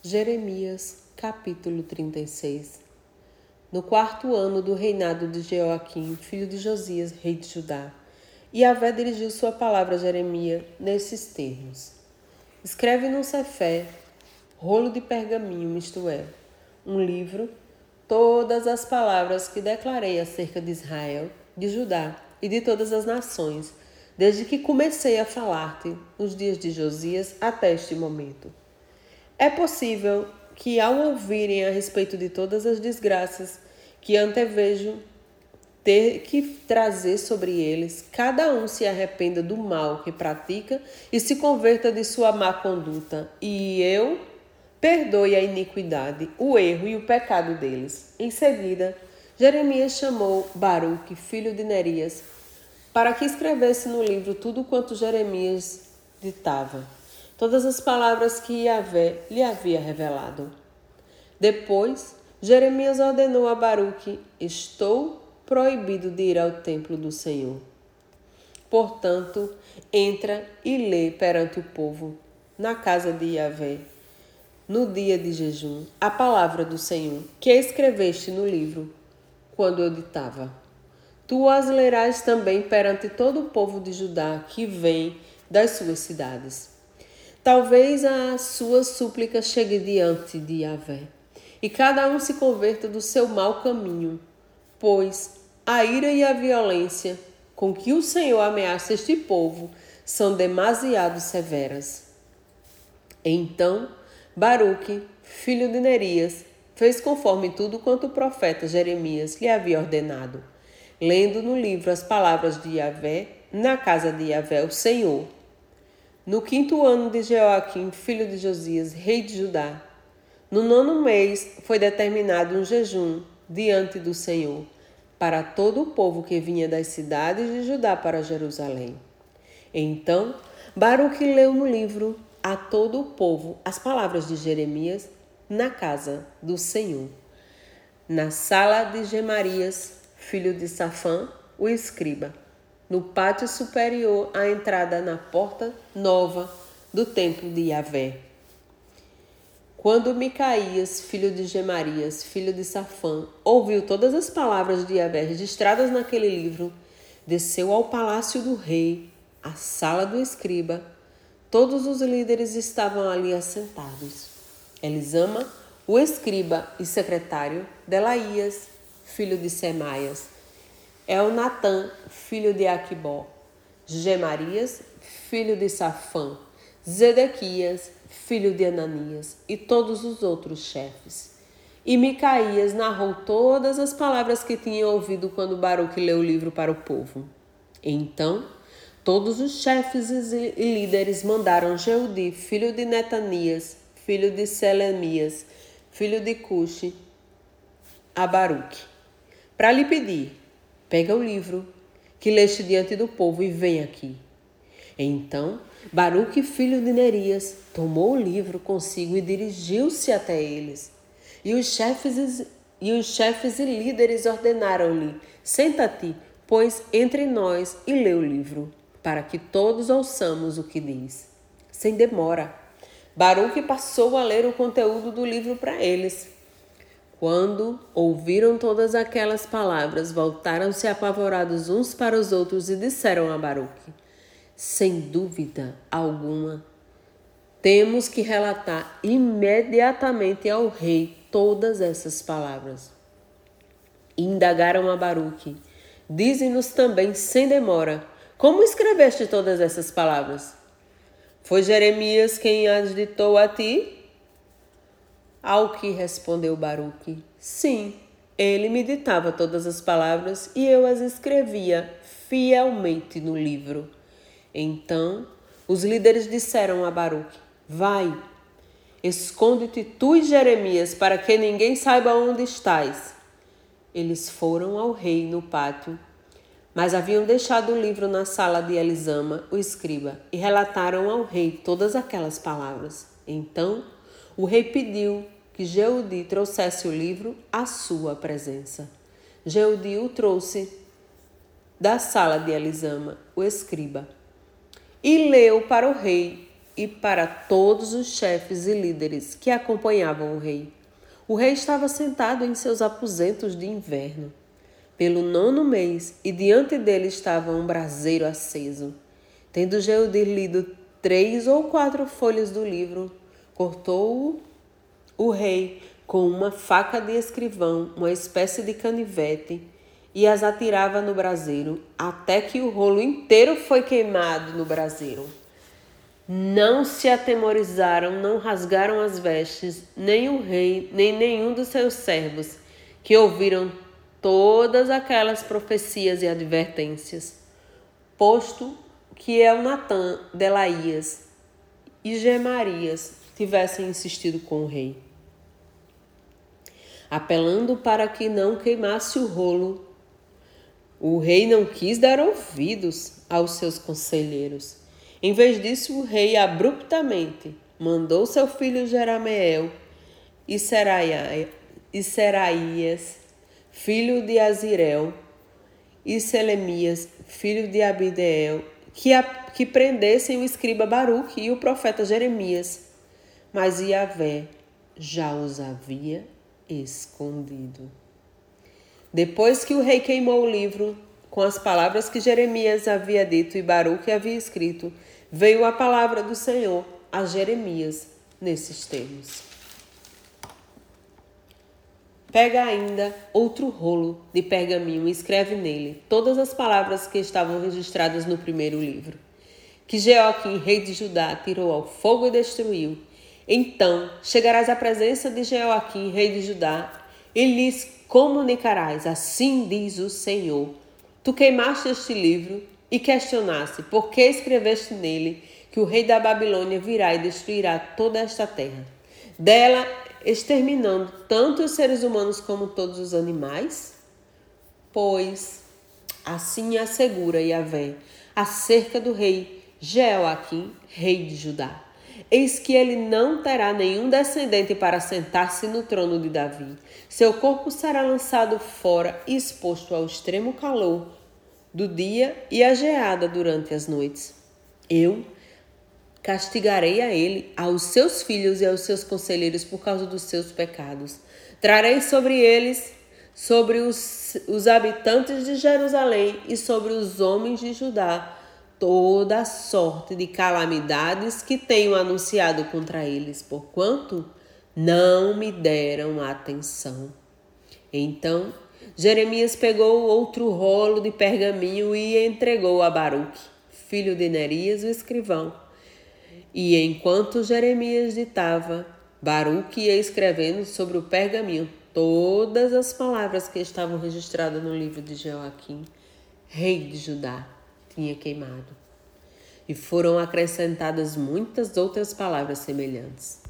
Jeremias, capítulo 36 No quarto ano do reinado de Joaquim, filho de Josias, rei de Judá, Yahvé dirigiu sua palavra a Jeremias nesses termos: Escreve num cefé, rolo de pergaminho, isto é, um livro, todas as palavras que declarei acerca de Israel, de Judá e de todas as nações, desde que comecei a falar-te nos dias de Josias até este momento. É possível que, ao ouvirem a respeito de todas as desgraças que antevejo ter que trazer sobre eles, cada um se arrependa do mal que pratica e se converta de sua má conduta, e eu perdoe a iniquidade, o erro e o pecado deles. Em seguida, Jeremias chamou Baruque, filho de Nerias, para que escrevesse no livro tudo quanto Jeremias ditava todas as palavras que Yahvé lhe havia revelado. Depois, Jeremias ordenou a Baruque: Estou proibido de ir ao templo do Senhor. Portanto, entra e lê perante o povo, na casa de Yahvé, no dia de jejum, a palavra do Senhor, que escreveste no livro, quando eu ditava. Tu as lerás também perante todo o povo de Judá que vem das suas cidades. Talvez a sua súplica chegue diante de Yahvé, e cada um se converta do seu mau caminho, pois a ira e a violência com que o Senhor ameaça este povo são demasiado severas. Então Baruque, filho de Nerias, fez conforme tudo quanto o profeta Jeremias lhe havia ordenado, lendo no livro as palavras de Yahvé, na casa de Yahvé, o Senhor, no quinto ano de Joaquim, filho de Josias, rei de Judá, no nono mês foi determinado um jejum diante do Senhor para todo o povo que vinha das cidades de Judá para Jerusalém. Então, Baruque leu no livro a todo o povo as palavras de Jeremias na casa do Senhor. Na sala de Gemarias, filho de Safã, o escriba no pátio superior à entrada na porta nova do templo de Yahvé. Quando Micaías, filho de Gemarias, filho de Safã, ouviu todas as palavras de Yahvé registradas naquele livro, desceu ao palácio do rei, à sala do escriba. Todos os líderes estavam ali assentados. Elisama, o escriba e secretário, Delaías, filho de Semaias, Elnatã, filho de Aquibó, Gemarias, filho de Safã, Zedequias, filho de Ananias, e todos os outros chefes. E Micaías narrou todas as palavras que tinha ouvido quando Baruque leu o livro para o povo. Então, todos os chefes e líderes mandaram Jeudi, filho de Netanias, filho de Selemias, filho de Cuxi, a Baruque, para lhe pedir Pega o livro que leste diante do povo e vem aqui. Então, Baruque, filho de Nerias, tomou o livro consigo e dirigiu-se até eles. E os chefes e os chefes e líderes ordenaram-lhe: Senta-te, pois, entre nós e lê o livro, para que todos ouçamos o que diz. Sem demora, Baruque passou a ler o conteúdo do livro para eles. Quando ouviram todas aquelas palavras, voltaram-se apavorados uns para os outros e disseram a Baruque: Sem dúvida alguma, temos que relatar imediatamente ao rei todas essas palavras. indagaram a Baruque: Dize-nos também, sem demora, como escreveste todas essas palavras? Foi Jeremias quem as ditou a ti? Ao que respondeu Baruque: Sim, ele me ditava todas as palavras e eu as escrevia fielmente no livro. Então os líderes disseram a Baruque: Vai, esconde-te tu e Jeremias para que ninguém saiba onde estás. Eles foram ao rei no pátio, mas haviam deixado o livro na sala de Elisama, o escriba, e relataram ao rei todas aquelas palavras. Então o rei pediu que Jeudi trouxesse o livro à sua presença. Jeudi o trouxe da sala de Elisama, o escriba, e leu para o rei e para todos os chefes e líderes que acompanhavam o rei. O rei estava sentado em seus aposentos de inverno, pelo nono mês, e diante dele estava um braseiro aceso. Tendo Jeudir lido três ou quatro folhas do livro, cortou-o o rei com uma faca de escrivão, uma espécie de canivete, e as atirava no braseiro, até que o rolo inteiro foi queimado no braseiro. Não se atemorizaram, não rasgaram as vestes, nem o rei, nem nenhum dos seus servos, que ouviram todas aquelas profecias e advertências, posto que Elnatã, Delaías e Gemarias tivessem insistido com o rei, apelando para que não queimasse o rolo. O rei não quis dar ouvidos aos seus conselheiros. Em vez disso, o rei abruptamente mandou seu filho Jerameel e, Seraías, filho de Azirel, e Selemias, filho de Abideel, que, a, que prendessem o escriba Baruque e o profeta Jeremias, mas Yahvé já os havia escondido. Depois que o rei queimou o livro, com as palavras que Jeremias havia dito e Baruque havia escrito, veio a palavra do Senhor a Jeremias nesses termos. Pega ainda outro rolo de pergaminho e escreve nele todas as palavras que estavam registradas no primeiro livro, que Jeoaquim, rei de Judá, tirou ao fogo e destruiu. Então chegarás à presença de Jeoaquim, rei de Judá, e lhes comunicarás: Assim diz o Senhor. Tu queimaste este livro e questionaste por que escreveste nele que o rei da Babilônia virá e destruirá toda esta terra. Dela exterminando tanto os seres humanos como todos os animais? Pois assim assegura Yahvé acerca do rei Jeoaquim, rei de Judá. Eis que ele não terá nenhum descendente para sentar-se no trono de Davi. Seu corpo será lançado fora e exposto ao extremo calor do dia e a geada durante as noites. Eu castigarei a ele, aos seus filhos e aos seus conselheiros por causa dos seus pecados. Trarei sobre eles, sobre os, os habitantes de Jerusalém e sobre os homens de Judá, toda a sorte de calamidades que tenho anunciado contra eles, porquanto não me deram atenção. Então Jeremias pegou outro rolo de pergaminho e entregou a Baruque, filho de Nerias, o escrivão e enquanto Jeremias ditava, Baruque ia escrevendo sobre o pergaminho todas as palavras que estavam registradas no livro de Joaquim, rei de Judá, tinha queimado. E foram acrescentadas muitas outras palavras semelhantes.